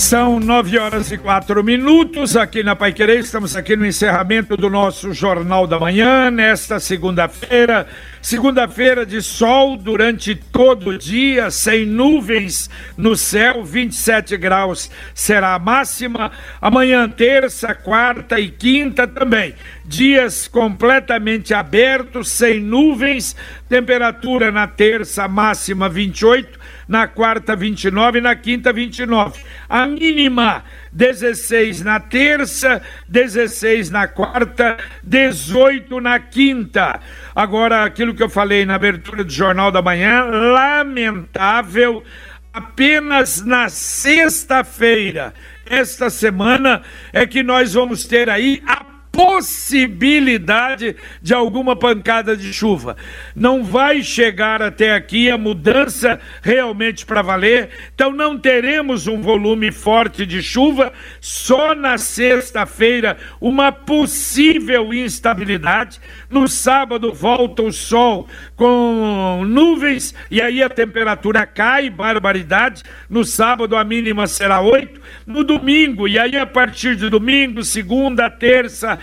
São nove horas e quatro minutos aqui na Pai Querer. Estamos aqui no encerramento do nosso Jornal da Manhã, nesta segunda-feira. Segunda-feira de sol durante todo o dia, sem nuvens no céu, 27 graus será a máxima. Amanhã, terça, quarta e quinta também. Dias completamente abertos, sem nuvens. Temperatura na terça, máxima 28 na quarta 29 e na quinta 29. A mínima 16 na terça, 16 na quarta, 18 na quinta. Agora, aquilo que eu falei na abertura do Jornal da Manhã, lamentável, apenas na sexta-feira, esta semana, é que nós vamos ter aí a possibilidade de alguma pancada de chuva. Não vai chegar até aqui a mudança realmente para valer, então não teremos um volume forte de chuva, só na sexta-feira uma possível instabilidade. No sábado volta o sol com nuvens e aí a temperatura cai, barbaridade. No sábado a mínima será 8, no domingo, e aí a partir de domingo, segunda, terça,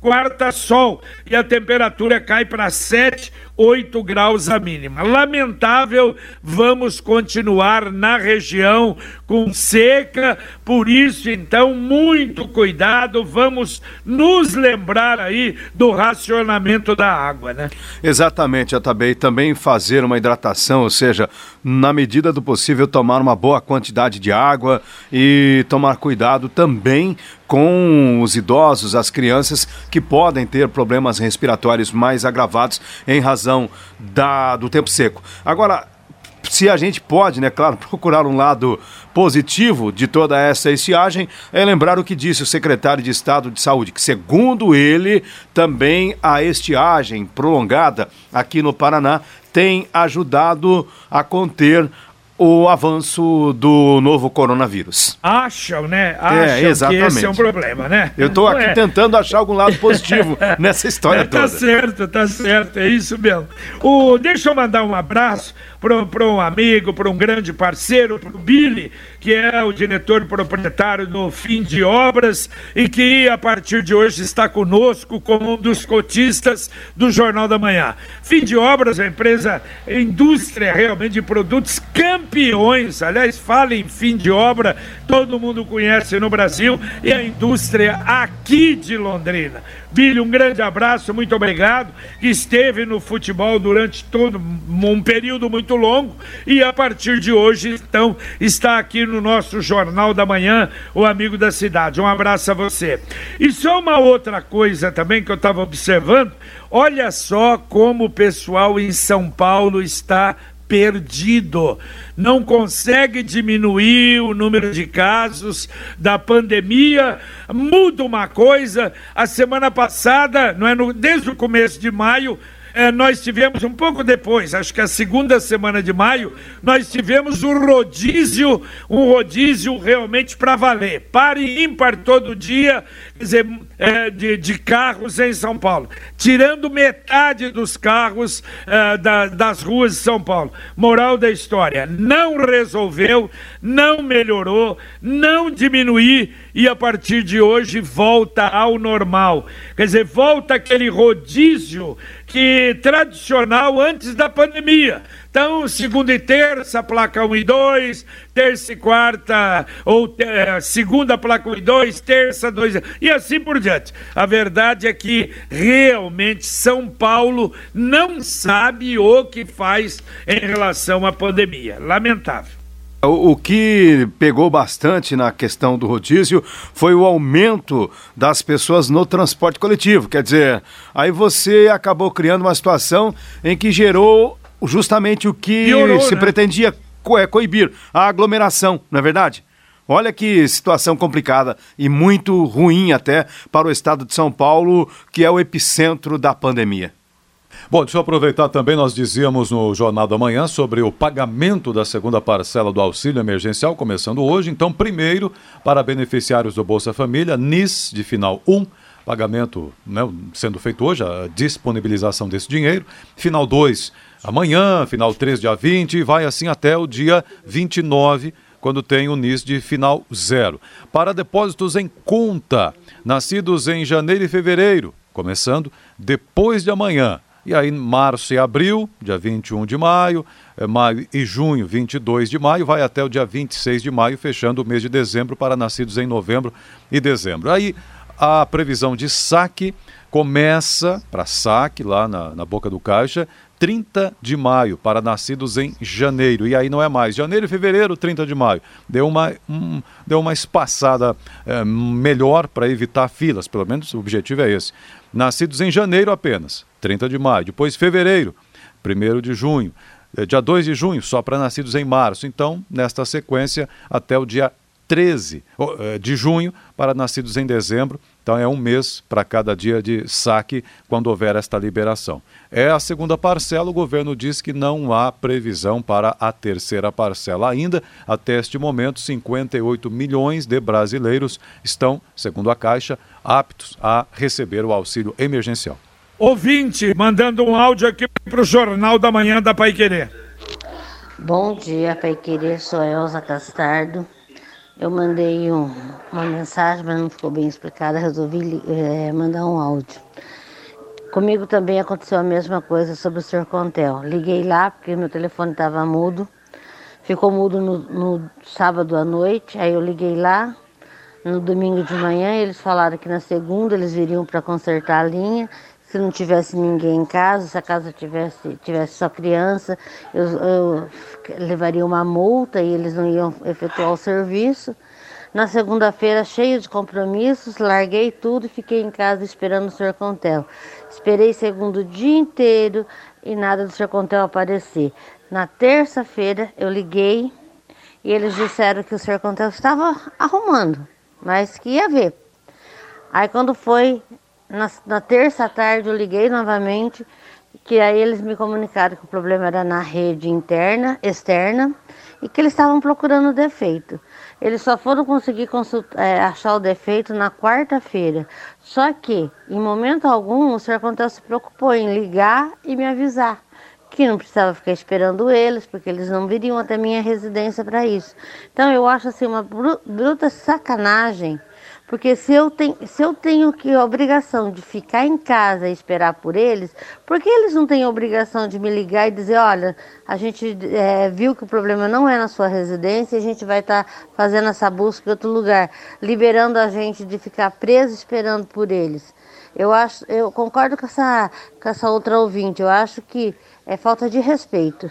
quarta sol e a temperatura cai para 7, 8 graus a mínima. Lamentável, vamos continuar na região com seca, por isso então muito cuidado, vamos nos lembrar aí do racionamento da água, né? Exatamente, Atabei, também fazer uma hidratação, ou seja, na medida do possível tomar uma boa quantidade de água e tomar cuidado também com os idosos, as crianças que podem ter problemas respiratórios mais agravados em razão da, do tempo seco. Agora, se a gente pode, né, claro, procurar um lado positivo de toda essa estiagem, é lembrar o que disse o secretário de Estado de Saúde, que segundo ele, também a estiagem prolongada aqui no Paraná tem ajudado a conter o avanço do novo coronavírus. Acham, né? Acham é, exatamente. que esse é um problema, né? Eu estou aqui é. tentando achar algum lado positivo nessa história é, tá toda. Tá certo, tá certo, é isso mesmo. O, deixa eu mandar um abraço para um amigo, para um grande parceiro, para o Billy, que é o diretor proprietário do Fim de Obras e que a partir de hoje está conosco como um dos cotistas do Jornal da Manhã. Fim de Obras é uma empresa, indústria realmente de produtos campeões. Aliás, fala em fim de obra, todo mundo conhece no Brasil e a indústria aqui de Londrina. Billy, um grande abraço, muito obrigado. Esteve no futebol durante todo um período muito longo e a partir de hoje, então, está aqui no nosso Jornal da Manhã, o amigo da cidade. Um abraço a você. E só uma outra coisa também que eu estava observando: olha só como o pessoal em São Paulo está perdido. Não consegue diminuir o número de casos da pandemia. Muda uma coisa. A semana passada, não é no, desde o começo de maio, é, nós tivemos um pouco depois, acho que a segunda semana de maio, nós tivemos um rodízio, um rodízio realmente para valer. Pare ímpar todo dia, dizer, é, de, de, carros em São Paulo, tirando metade dos carros é, da, das ruas de São Paulo. Moral da história: não resolveu, não melhorou, não diminuiu e a partir de hoje volta ao normal. Quer dizer, volta aquele rodízio que tradicional antes da pandemia. Então, segunda e terça, placa 1 e 2, terça e quarta, ou é, segunda, placa 1 e 2, terça, 2, e assim por diante. A verdade é que realmente São Paulo não sabe o que faz em relação à pandemia. Lamentável. O, que pegou bastante na questão do rodízio foi o aumento das pessoas no transporte coletivo. Quer dizer, aí você acabou criando uma situação em que gerou justamente o que Piorou, se né? pretendia co é, coibir a aglomeração, não é verdade? Olha que situação complicada e muito ruim até para o estado de São Paulo, que é o epicentro da pandemia. Bom, deixa eu aproveitar também, nós dizíamos no Jornal da Manhã sobre o pagamento da segunda parcela do auxílio emergencial, começando hoje. Então, primeiro, para beneficiários do Bolsa Família, NIS de final 1, pagamento né, sendo feito hoje, a disponibilização desse dinheiro. Final 2, amanhã, final 3, dia 20, e vai assim até o dia 29, quando tem o NIS de final 0. Para depósitos em conta, nascidos em janeiro e fevereiro, começando depois de amanhã. E aí, março e abril, dia 21 de maio, eh, maio e junho, 22 de maio, vai até o dia 26 de maio, fechando o mês de dezembro para nascidos em novembro e dezembro. Aí, a previsão de saque começa para saque lá na, na boca do caixa 30 de maio para nascidos em janeiro. E aí não é mais janeiro e fevereiro, 30 de maio. Deu uma, um, deu uma espaçada é, melhor para evitar filas, pelo menos o objetivo é esse. Nascidos em janeiro apenas, 30 de maio. Depois fevereiro, 1 de junho. É, dia 2 de junho, só para nascidos em março. Então, nesta sequência, até o dia 13 é, de junho para nascidos em dezembro. Então é um mês para cada dia de saque quando houver esta liberação. É a segunda parcela, o governo diz que não há previsão para a terceira parcela ainda. Até este momento, 58 milhões de brasileiros estão, segundo a Caixa, aptos a receber o auxílio emergencial. Ouvinte, mandando um áudio aqui para o Jornal da Manhã da Pai Querer. Bom dia, Pai Querer, sou Elza Castardo. Eu mandei um, uma mensagem, mas não ficou bem explicada, resolvi é, mandar um áudio. Comigo também aconteceu a mesma coisa sobre o Sr. Contel. Liguei lá porque meu telefone estava mudo, ficou mudo no, no, sábado à noite, aí eu liguei lá. No domingo de manhã eles falaram que na segunda eles viriam para consertar a linha. Se não tivesse ninguém em casa, se a casa tivesse, tivesse só criança, eu, eu levaria uma multa e eles não iam efetuar o serviço. Na segunda-feira, cheio de compromissos, larguei tudo e fiquei em casa esperando o Sr. Contel. Esperei segundo dia inteiro e nada do Sr. Contel aparecer. Na terça-feira, eu liguei e eles disseram que o Sr. Contel estava arrumando, mas que ia ver. Aí, quando foi na, na terça tarde eu liguei novamente, que aí eles me comunicaram que o problema era na rede interna, externa, e que eles estavam procurando defeito. Eles só foram conseguir é, achar o defeito na quarta-feira. Só que, em momento algum, o senhor Contel se preocupou em ligar e me avisar que não precisava ficar esperando eles, porque eles não viriam até minha residência para isso. Então eu acho assim uma bruta sacanagem porque se eu, tenho, se eu tenho que a obrigação de ficar em casa e esperar por eles, por que eles não têm a obrigação de me ligar e dizer, olha, a gente é, viu que o problema não é na sua residência, a gente vai estar tá fazendo essa busca em outro lugar, liberando a gente de ficar preso esperando por eles. Eu acho, eu concordo com essa, com essa outra ouvinte, eu acho que é falta de respeito.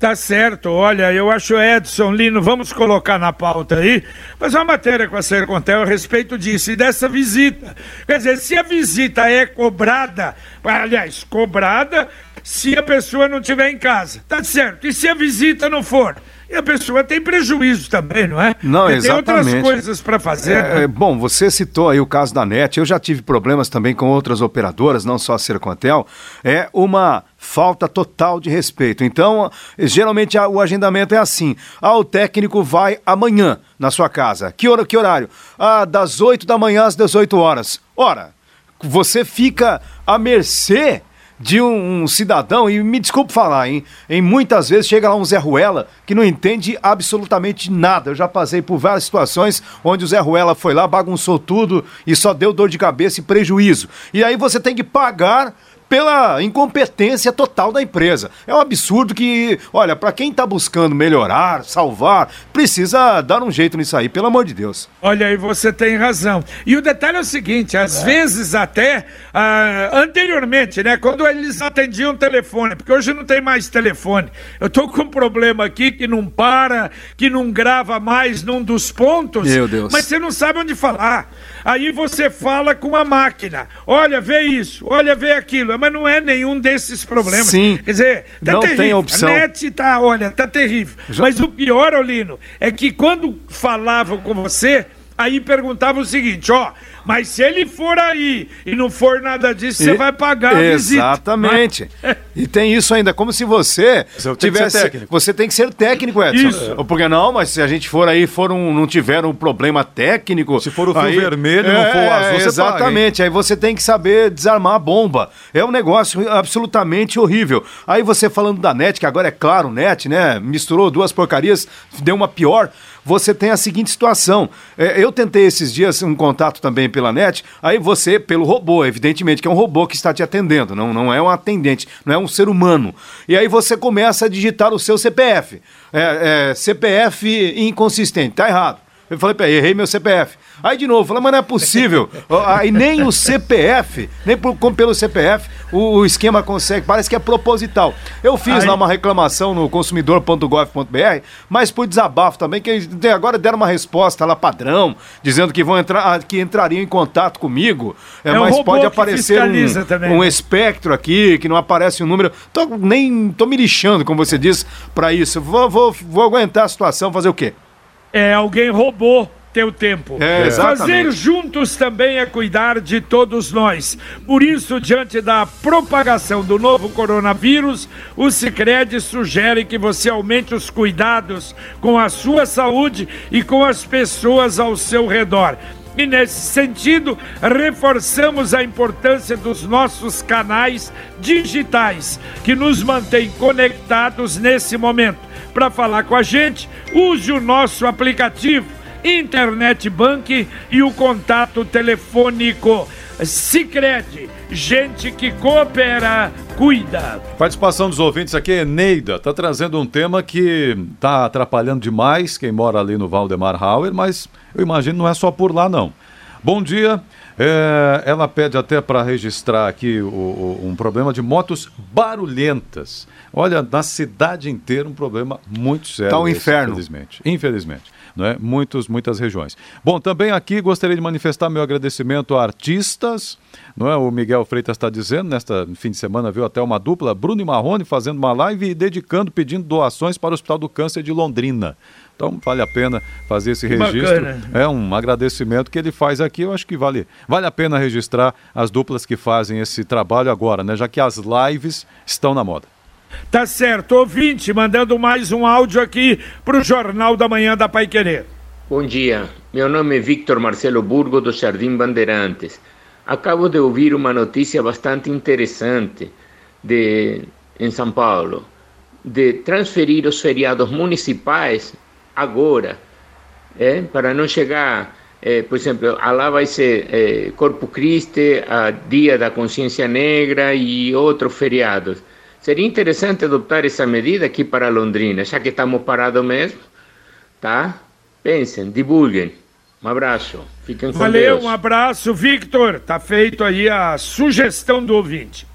Tá certo, olha, eu acho Edson Lino, vamos colocar na pauta aí, mas uma matéria com a Sercontel a respeito disso e dessa visita. Quer dizer, se a visita é cobrada, aliás, cobrada se a pessoa não estiver em casa, tá certo. E se a visita não for? E a pessoa tem prejuízo também, não é? Não, Porque exatamente. Tem outras coisas para fazer. É, né? Bom, você citou aí o caso da NET. Eu já tive problemas também com outras operadoras, não só a Sercontel. É uma falta total de respeito. Então, geralmente o agendamento é assim: ah, o técnico vai amanhã na sua casa. Que, hora, que horário? Ah, das 8 da manhã às 18 horas. Ora, você fica à mercê de um, cidadão, e me desculpe falar, hein? Em muitas vezes chega lá um Zé Ruela que não entende absolutamente nada. Eu já passei por várias situações onde o Zé Ruela foi lá, bagunçou tudo e só deu dor de cabeça e prejuízo. E aí você tem que pagar pela incompetência total da empresa. É um absurdo que, olha, para quem está buscando melhorar, salvar, precisa dar um jeito nisso aí, pelo amor de Deus. Olha aí, você tem razão. E o detalhe é o seguinte: às é. vezes até ah, anteriormente, né, quando eles atendiam telefone, porque hoje não tem mais telefone. Eu tô com um problema aqui que não para, que não grava mais num dos pontos. Meu Deus. Mas você não sabe onde falar. Aí você fala com a máquina: olha, vê isso, olha, vê aquilo mas não é nenhum desses problemas. Sim. Quer dizer, tá não terrível. tem opção. A net tá, olha, tá terrível. Já... Mas o pior, Olino, é que quando falavam com você, Aí perguntava o seguinte, ó, mas se ele for aí e não for nada disso, você vai pagar a Exatamente. E tem isso ainda, como se você, tem tivesse. ser técnico. Você tem que ser técnico, Edson. Isso. Porque não, mas se a gente for aí, for um, não tiver um problema técnico. Se for o fio aí- vermelho e não for o azul, você Exatamente. aí você tem que saber desarmar a bomba. É um negócio absolutamente horrível. Aí você falando da net, que agora é claro, net, né? Misturou duas porcarias, deu uma pior. Você tem a seguinte situação. É, eu tentei esses dias um contato também pela net, aí você, pelo robô, evidentemente, que é um robô que está te atendendo, não, não é um atendente, não é um ser humano. E aí você começa a digitar o seu CPF. É, é, CPF inconsistente, tá errado. Eu falei, peraí, errei meu CPF. Aí de novo, falei, mas não é possível. Aí nem o CPF, nem por, como pelo CPF, o, o esquema consegue, parece que é proposital. Eu fiz Aí- lá uma reclamação no consumidor.gov.br, mas por desabafo também, que agora deram uma resposta lá padrão, dizendo que vão entrar, ah, que entrariam em contato comigo. É, É mas robô pode aparecer um, também, um né? espectro aqui, que não aparece um número. Tô, nem tô me lixando, como você diz, pra isso. Vou, vou, vou aguentar a situação, fazer o quê? É, alguém roubou teu tempo. É. Fazer juntos também é cuidar de todos nós. Por isso, diante da propagação do novo coronavírus, o Sicredi sugere que você aumente os cuidados com a sua saúde e com as pessoas ao seu redor. E nesse sentido, reforçamos a importância dos nossos canais digitais, que nos mantêm conectados nesse momento. Para falar com a gente, use o nosso aplicativo Internet Bank e o contato telefônico. Sicredi, gente que coopera, cuida. Participação dos ouvintes aqui, Eneida, está trazendo um tema que está atrapalhando demais quem mora ali no Valdemar Hauer, mas eu imagino não é só por lá não. Bom dia, é, ela pede até para registrar aqui o- o- um problema de motos barulhentas. Olha, na cidade inteira um problema muito sério. Tá um inferno. Infelizmente, infelizmente. Não é? Muitos, muitas regiões. Bom, também aqui gostaria de manifestar meu agradecimento a artistas, não é? O Miguel Freitas está dizendo, nesta fim de semana viu até uma dupla, Bruno e Marrone, fazendo uma live e dedicando, pedindo doações para o Hospital do Câncer de Londrina. Então vale a pena fazer esse Que registro. bacana. É um agradecimento que ele faz aqui, eu acho que vale, vale a pena registrar as duplas que fazem esse trabalho agora, né? Já que as lives estão na moda. Tá certo, ouvinte, mandando mais um áudio aqui pro Jornal da Manhã da Pai Querer. Bom dia, meu nome é Victor Marcelo Burgo do Jardim Bandeirantes. Acabo de ouvir uma notícia bastante interessante de, em São Paulo, de transferir os feriados municipais agora, é, para não chegar, eh, por exemplo, lá vai ser eh, Corpus Christi, a Dia da Consciência Negra e outros feriados. Seria interessante adoptar essa medida aqui para Londrina, já que estamos parados mesmo, tá? Pensem, divulguem. Um abraço, fiquem com Valeu, Deus. um abraço, Victor. Tá feito aí a sugestão do ouvinte.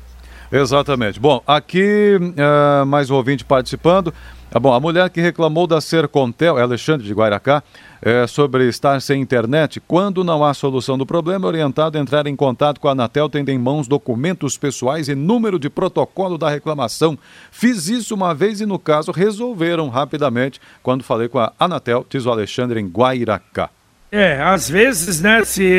Exatamente. Bom, aqui eh, mais um ouvinte participando. Ah, bom, a mulher que reclamou da Sercontel, é Alexandre de Guairacá, eh, sobre estar sem internet, quando não há solução do problema, é orientado a entrar em contato com a Anatel, tendo em mãos documentos pessoais e número de protocolo da reclamação. Fiz isso uma vez e, no caso, resolveram rapidamente quando falei com a Anatel, diz o Alexandre em Guairacá. É, às vezes, né, se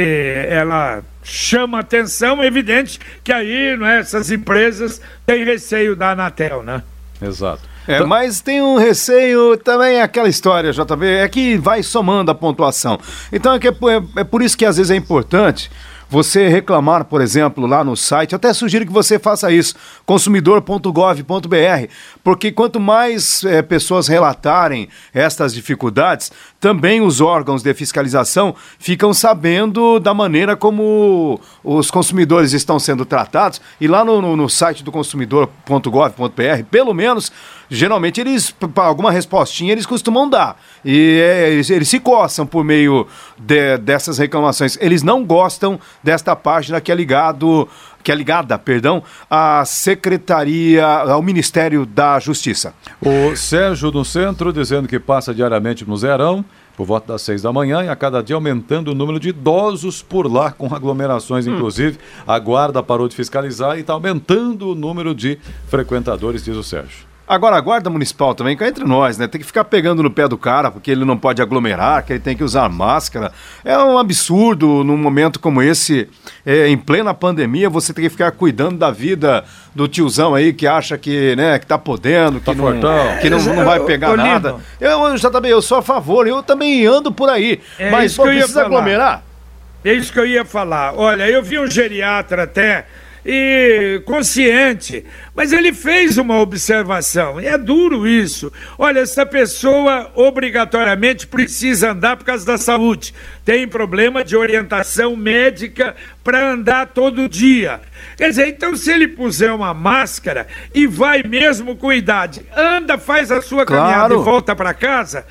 ela chama atenção, é evidente que aí, né, essas empresas têm receio da Anatel, né? Exato. É, mas tem um receio também, é aquela história, JB, é que vai somando a pontuação. Então é, que é, por- é por isso que às vezes é importante você reclamar, por exemplo, lá no site, eu até sugiro que você faça isso, consumidor.gov.br, porque quanto mais eh, pessoas relatarem estas dificuldades, também os órgãos de fiscalização ficam sabendo da maneira como os consumidores estão sendo tratados, e lá no, no- no site do consumidor.gov.br, pelo menos, geralmente eles, para alguma respostinha, eles costumam dar. E é, eles, eles se coçam por meio de- dessas reclamações. Eles não gostam desta página que é ligado, que é ligada, perdão, à Secretaria, ao Ministério da Justiça. O Sérgio no centro dizendo que passa diariamente no Zerão, por volta das seis da manhã, e a cada dia aumentando o número de idosos por lá, com aglomerações, inclusive. A guarda parou de fiscalizar e está aumentando o número de frequentadores, diz o Sérgio. Agora, a guarda municipal também, cá entre nós, né? Tem que ficar pegando no pé do cara, porque ele não pode aglomerar, que ele tem que usar máscara. É um absurdo num momento como esse, é, em plena pandemia, você tem que ficar cuidando da vida do tiozão aí que acha que, né, que tá podendo, que, tá não, que não, não vai pegar ô, nada. Eu já também, eu sou a favor, eu também ando por aí. É mas pô, precisa aglomerar? É isso que eu ia falar. Olha, eu vi um geriatra até e consciente, mas ele fez uma observação, e é duro isso. Olha, essa pessoa obrigatoriamente precisa andar por causa da saúde, tem problema de orientação médica para andar todo dia. Quer dizer, então se ele puser uma máscara e vai mesmo com idade, anda, faz a sua claro. caminhada e volta para casa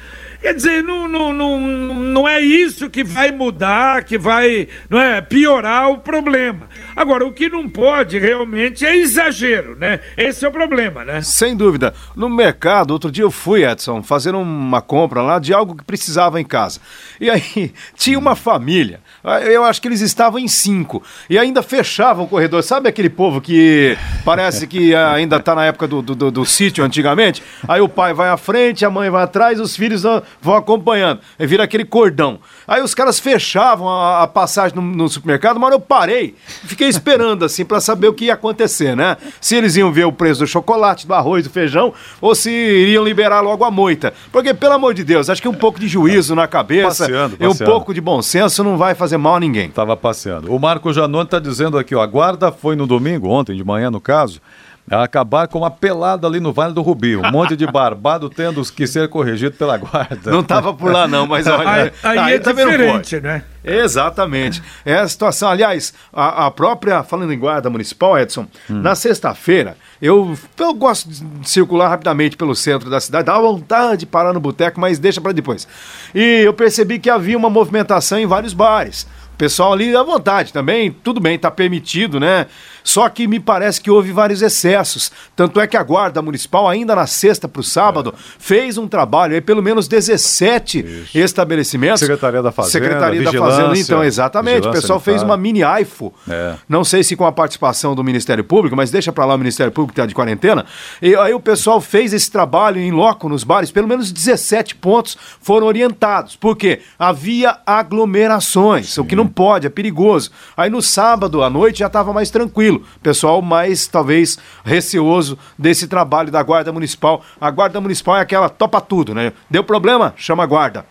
Quer dizer, não, não, não, não é isso que vai mudar, que vai não é, piorar o problema. Agora, o que não pode realmente é exagero, né? Esse é o problema, né? Sem dúvida. No mercado, outro dia eu fui, Edson, fazer uma compra lá de algo que precisava em casa. E aí, tinha uma família. Eu acho que eles estavam em cinco. E ainda fechavam o corredor. Sabe aquele povo que parece que ainda está na época do, do, do, do sítio antigamente? Aí o pai vai à frente, a mãe vai atrás, os filhos vão acompanhando. Aí vira aquele cordão. Aí os caras fechavam a, a passagem no, no, supermercado, mas eu parei. Fiquei esperando, assim, para saber o que ia acontecer, né? Se eles iam ver o preço do chocolate, do arroz, do feijão, ou se iriam liberar logo a moita. Porque, pelo amor de Deus, acho que um pouco de juízo na cabeça passeando, passeando. e um pouco de bom senso não vai fazer mal a ninguém. Tava passeando. O Marco Janone tá dizendo aqui, ó, a guarda foi no domingo, ontem de manhã no caso, acabar com uma pelada ali no Vale do Rubi. Um monte de barbado tendo que ser corrigido pela guarda. Não estava por lá, não, mas olha. Aí, aí, aí é tá diferente, né? Exatamente. É a situação. Aliás, a, a, própria, falando em guarda municipal, Edson, hum. na sexta-feira, eu, eu gosto de circular rapidamente pelo centro da cidade, dá vontade de parar no boteco, mas deixa para depois. E eu percebi que havia uma movimentação em vários bares. O pessoal ali à vontade também, tudo bem, está permitido, né? Só que me parece que houve vários excessos. Tanto é que a Guarda Municipal, ainda na sexta para o sábado, é. fez um trabalho aí, pelo menos 17 Isso. estabelecimentos. Secretaria da Fazenda. Secretaria da Fazenda, então, exatamente. O pessoal fez uma mini AIFO. É. Não sei se com a participação do Ministério Público, mas deixa para lá o Ministério Público que está de quarentena. E aí o pessoal fez esse trabalho em loco nos bares, pelo menos 17 pontos foram orientados. Por quê? Havia aglomerações, Sim. o que não pode, é perigoso. Aí no sábado à noite já estava mais tranquilo tranquilo. Pessoal mais, talvez, receoso desse trabalho da Guarda Municipal. A Guarda Municipal é aquela topa tudo, né? Deu problema? Chama a Guarda.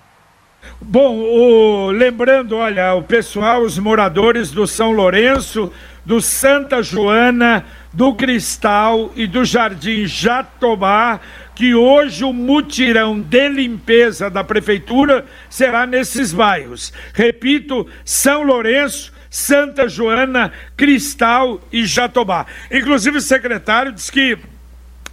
Bom, o, lembrando, olha, o pessoal, os moradores do São Lourenço, do Santa Joana, do Cristal e do Jardim Jatobá, que hoje o mutirão de limpeza da prefeitura será nesses bairros. Repito, São Lourenço, Santa Joana, Cristal e Jatobá. Inclusive o secretário disse que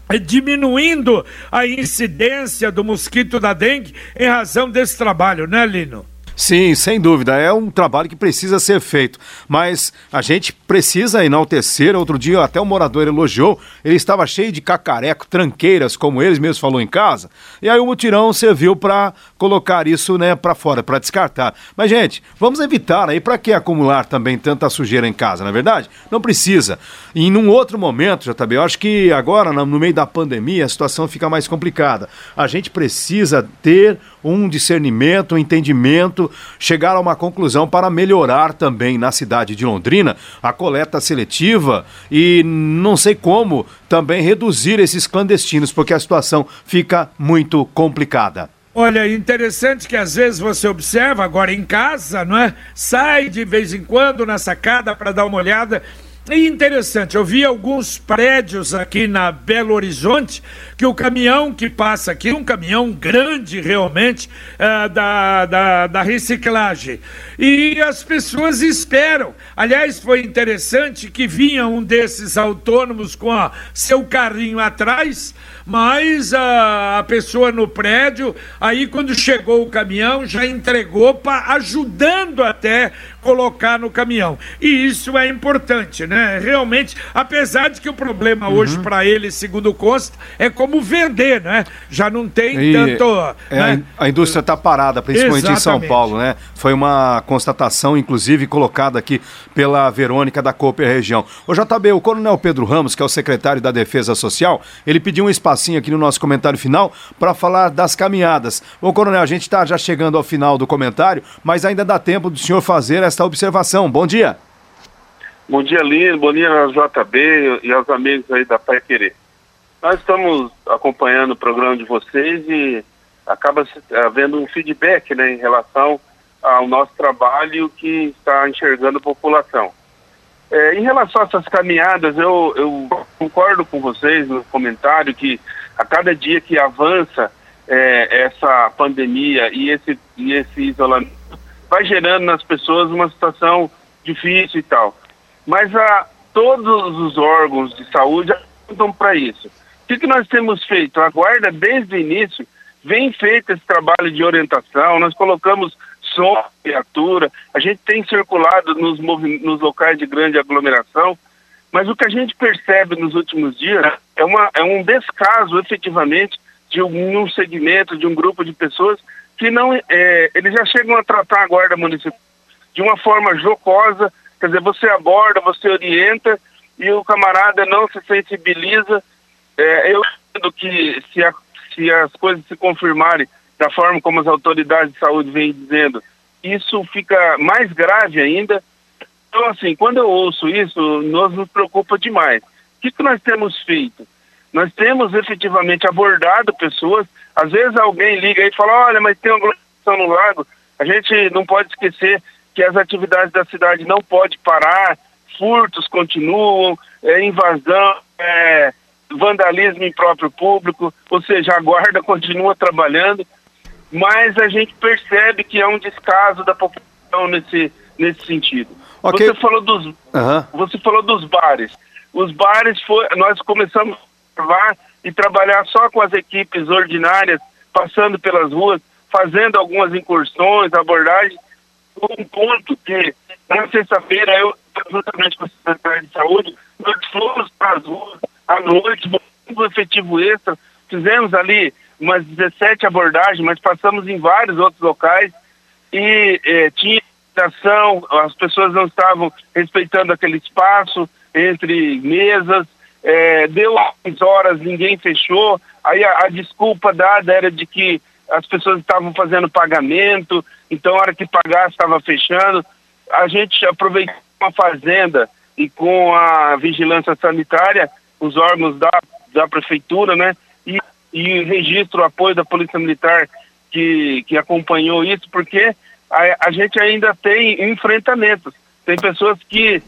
é diminuindo a incidência do mosquito da dengue em razão desse trabalho, né, Lino? Sim, sem dúvida. É um trabalho que precisa ser feito. Mas a gente precisa enaltecer. Outro dia, até o morador elogiou. Ele estava cheio de cacareco, tranqueiras, como eles mesmos falou em casa. E aí o mutirão serviu para colocar isso né, para fora, para descartar. Mas, gente, vamos evitar aí. Para que acumular também tanta sujeira em casa, não é verdade? Não precisa. E num outro momento, também, eu acho que agora, no meio da pandemia, a situação fica mais complicada. A gente precisa ter um discernimento, um entendimento, chegar a uma conclusão para melhorar também na cidade de Londrina a coleta seletiva e não sei como também reduzir esses clandestinos, porque a situação fica muito complicada. Olha, interessante que às vezes você observa agora em casa, não é? Sai de vez em quando na sacada para dar uma olhada e interessante, eu vi alguns prédios aqui na Belo Horizonte que o caminhão que passa aqui, um caminhão grande realmente, uh, da, da, da reciclagem. E as pessoas esperam. Aliás, foi interessante que vinha um desses autônomos com a, seu carrinho atrás, mas a, a pessoa no prédio, aí quando chegou o caminhão, já entregou, pra, ajudando até colocar no caminhão. E isso é importante, né? Realmente, apesar de que o problema uhum. hoje para ele, segundo consta, é como vender, né? Já não tem e tanto. É, né? a, indústria está parada, principalmente Exatamente. em São Paulo, né? Foi uma constatação, inclusive, colocada aqui pela Verônica da Cooper Região. O JB, o Coronel Pedro Ramos, que é o secretário da Defesa Social, ele pediu um espacinho aqui no nosso comentário final para falar das caminhadas. Ô, Coronel, a gente está já chegando ao final do comentário, mas ainda dá tempo do senhor fazer esta observação. Bom dia. Bom dia, Lino. Bom dia JB e aos amigos aí da Pai Querer. Nós estamos acompanhando o programa de vocês e acaba havendo um feedback né, em relação ao nosso trabalho que está enxergando a população. É, em relação a essas caminhadas, eu, eu, concordo com vocês no comentário que a cada dia que avança é, essa pandemia e esse, e esse isolamento, vai gerando nas pessoas uma situação difícil e tal. Mas a, todos os órgãos de saúde apontam para isso. O que, que nós temos feito? A Guarda, desde o início, vem feito esse trabalho de orientação, nós colocamos som, criatura, a gente tem circulado nos, nos locais de grande aglomeração, mas o que a gente percebe nos últimos dias é, uma, é um descaso, efetivamente, de um, um segmento, de um grupo de pessoas que não, é, eles já chegam a tratar a guarda municipal de uma forma jocosa, quer dizer, você aborda, você orienta e o camarada não se sensibiliza. É, eu entendo que se, a, se as coisas se confirmarem da forma como as autoridades de saúde vêm dizendo, isso fica mais grave ainda. Então, assim, quando eu ouço isso, nós nos preocupa demais. O que, que nós temos feito? Nós temos efetivamente abordado pessoas. Às vezes alguém liga e fala: olha, mas tem uma aglomeração no lago. A gente não pode esquecer que as atividades da cidade não podem parar, furtos continuam, é, invasão, é, vandalismo em próprio público, ou seja, a guarda continua trabalhando mas a gente percebe que é um descaso da população nesse, nesse sentido. Okay. Você falou dos uhum. você falou dos bares. Os bares foi, nós começamos a observar e trabalhar só com as equipes ordinárias, passando pelas ruas, fazendo algumas incursões, abordagens. Um ponto que na sexta-feira eu, juntamente com a Secretaria de Saúde, nós fomos para as ruas à noite, um efetivo extra, fizemos ali umas 17 abordagens, mas passamos em vários outros locais e eh, tinha ação, as pessoas não estavam respeitando aquele espaço entre mesas, eh, deu horas, ninguém fechou, aí a, a, desculpa dada era de que as pessoas estavam fazendo pagamento, então a hora que pagasse estava fechando. A gente aproveitou a fazenda e com a vigilância sanitária, os órgãos da, da prefeitura, né, e e registro o apoio da Polícia Militar que, que acompanhou isso, porque a, a gente ainda tem enfrentamentos. Tem pessoas que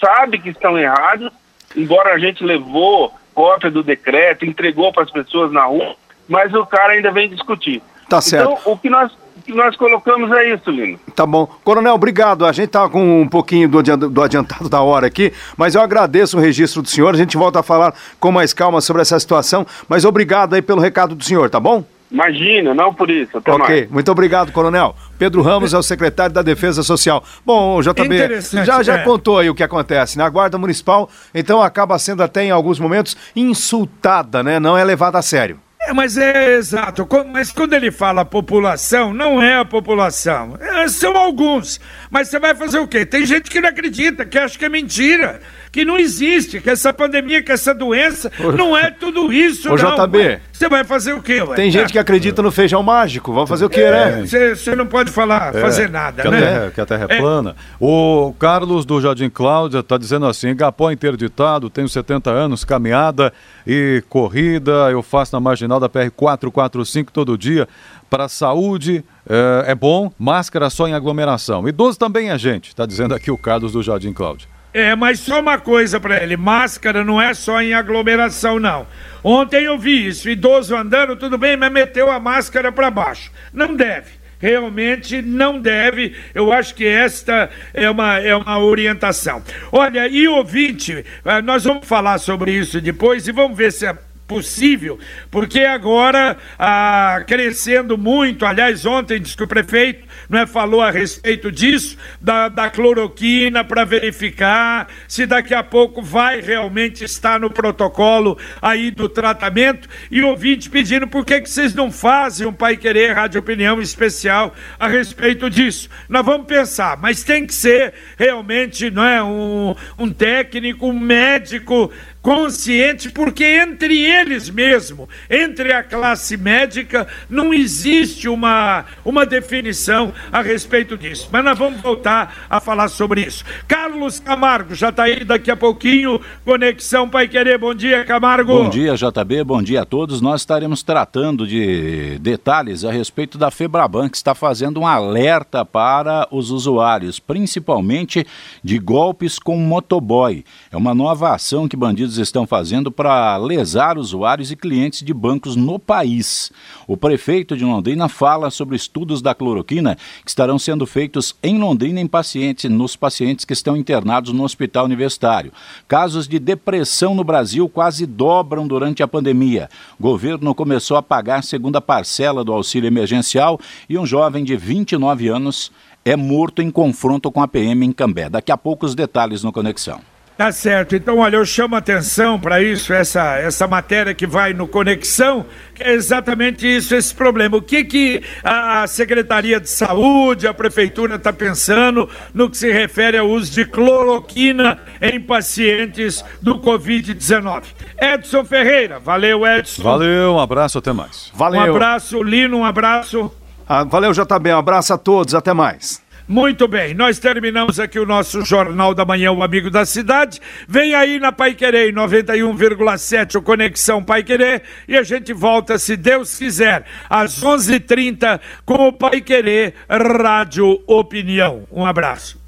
sabem que estão errados, embora a gente levou cópia do decreto, entregou para as pessoas na rua, mas o cara ainda vem discutir. Tá certo. Então, o que nós que nós colocamos é isso, Lino. Tá bom. Coronel, obrigado. A gente tá com um pouquinho do adiantado da hora aqui, mas eu agradeço o registro do senhor. A gente volta a falar com mais calma sobre essa situação, mas obrigado aí pelo recado do senhor, tá bom? Imagina, não por isso. Até ok, mais. muito obrigado, Coronel. Pedro Ramos é o secretário da Defesa Social. Bom, JB, já, já é. contou aí o que acontece, né? A Guarda Municipal, então, acaba sendo até em alguns momentos insultada, né? Não é levada a sério. É, mas é exato. Mas quando ele fala população, não é a população. É, são alguns. Mas você vai fazer o quê? Tem gente que não acredita, que acha que é mentira que não existe, que essa pandemia, que essa doença, não é tudo isso, Ô, não. JB. Você vai fazer o quê, ué? Tem gente que acredita no feijão mágico, vamos fazer o quê, né? Você não pode falar, é, fazer nada, que né? A terra, que a terra é, é plana. O Carlos do Jardim Cláudia está dizendo assim, Gapó interditado, tenho 70 anos, caminhada e corrida, eu faço na marginal da PR 445 todo dia, para a saúde é, é, bom, máscara só em aglomeração. Idoso também é gente, está dizendo aqui o Carlos do Jardim Cláudio. É, mas só uma coisa para ele: máscara não é só em aglomeração, não. Ontem eu vi isso, idoso andando, tudo bem, mas meteu a máscara para baixo. Não deve. Realmente não deve. Eu acho que esta é uma, é uma orientação. Olha, e ouvinte, eh, nós vamos falar sobre isso depois e vamos ver se a possível, porque agora, ah, crescendo muito, aliás, ontem disse que o prefeito não é, falou a respeito disso, da, da cloroquina, para verificar se daqui a pouco vai realmente estar no protocolo aí do tratamento, e ouvinte pedindo por que, que vocês não fazem um Pai Querer Rádio Opinião especial a respeito disso. Nós vamos pensar, mas tem que ser realmente não é, um, um técnico, um médico consciente, porque entre eles mesmo, entre a classe médica, não existe uma, uma definição a respeito disso. Mas nós vamos voltar a falar sobre isso. Carlos Camargo já está aí daqui a pouquinho. Conexão Pai Querer. Bom dia, Camargo. Bom dia, JB. Bom dia a todos. Nós estaremos tratando de detalhes a respeito da Febraban, que está fazendo um alerta para os usuários, principalmente de golpes com motoboy. É uma nova ação que bandidos estão fazendo para lesar usuários e clientes de bancos no país. O prefeito de Londrina fala sobre estudos da cloroquina que estarão sendo feitos em Londrina em pacientes, nos pacientes que estão internados no hospital universitário. Casos de depressão no Brasil quase dobram durante a pandemia. O governo começou a pagar a segunda parcela do auxílio emergencial e um jovem de 29 anos é morto em confronto com a PM em Cambé. Daqui a pouco os detalhes no Conexão. Tá certo. Então, olha, eu chamo atenção para isso, essa, essa matéria que vai no Conexão, que é exatamente isso, esse problema. O que, que a Secretaria de Saúde, a Prefeitura está pensando no que se refere ao uso de cloroquina em pacientes do Covid-19? Edson Ferreira, valeu, Edson. Valeu, um abraço, até mais. Valeu. Um abraço, Lino, um abraço. Ah, valeu, JB, um abraço a todos, até mais. Muito bem, nós terminamos aqui o nosso Jornal da Manhã, o Amigo da Cidade. Vem aí na Pai Querer 91,7 o Conexão Pai Querer e a gente volta, se Deus quiser, às 11:30 h 30 com o Pai Querer Rádio Opinião. Um abraço.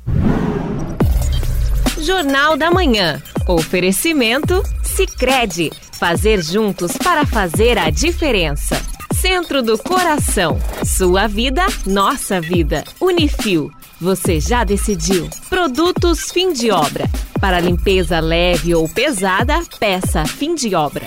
Jornal da Manhã. Oferecimento Sicredi. Fazer juntos para fazer a diferença. Centro do Coração. Sua vida, nossa vida. Unifil. Você já decidiu. Produtos fim de obra. Para limpeza leve ou pesada, peça fim de obra.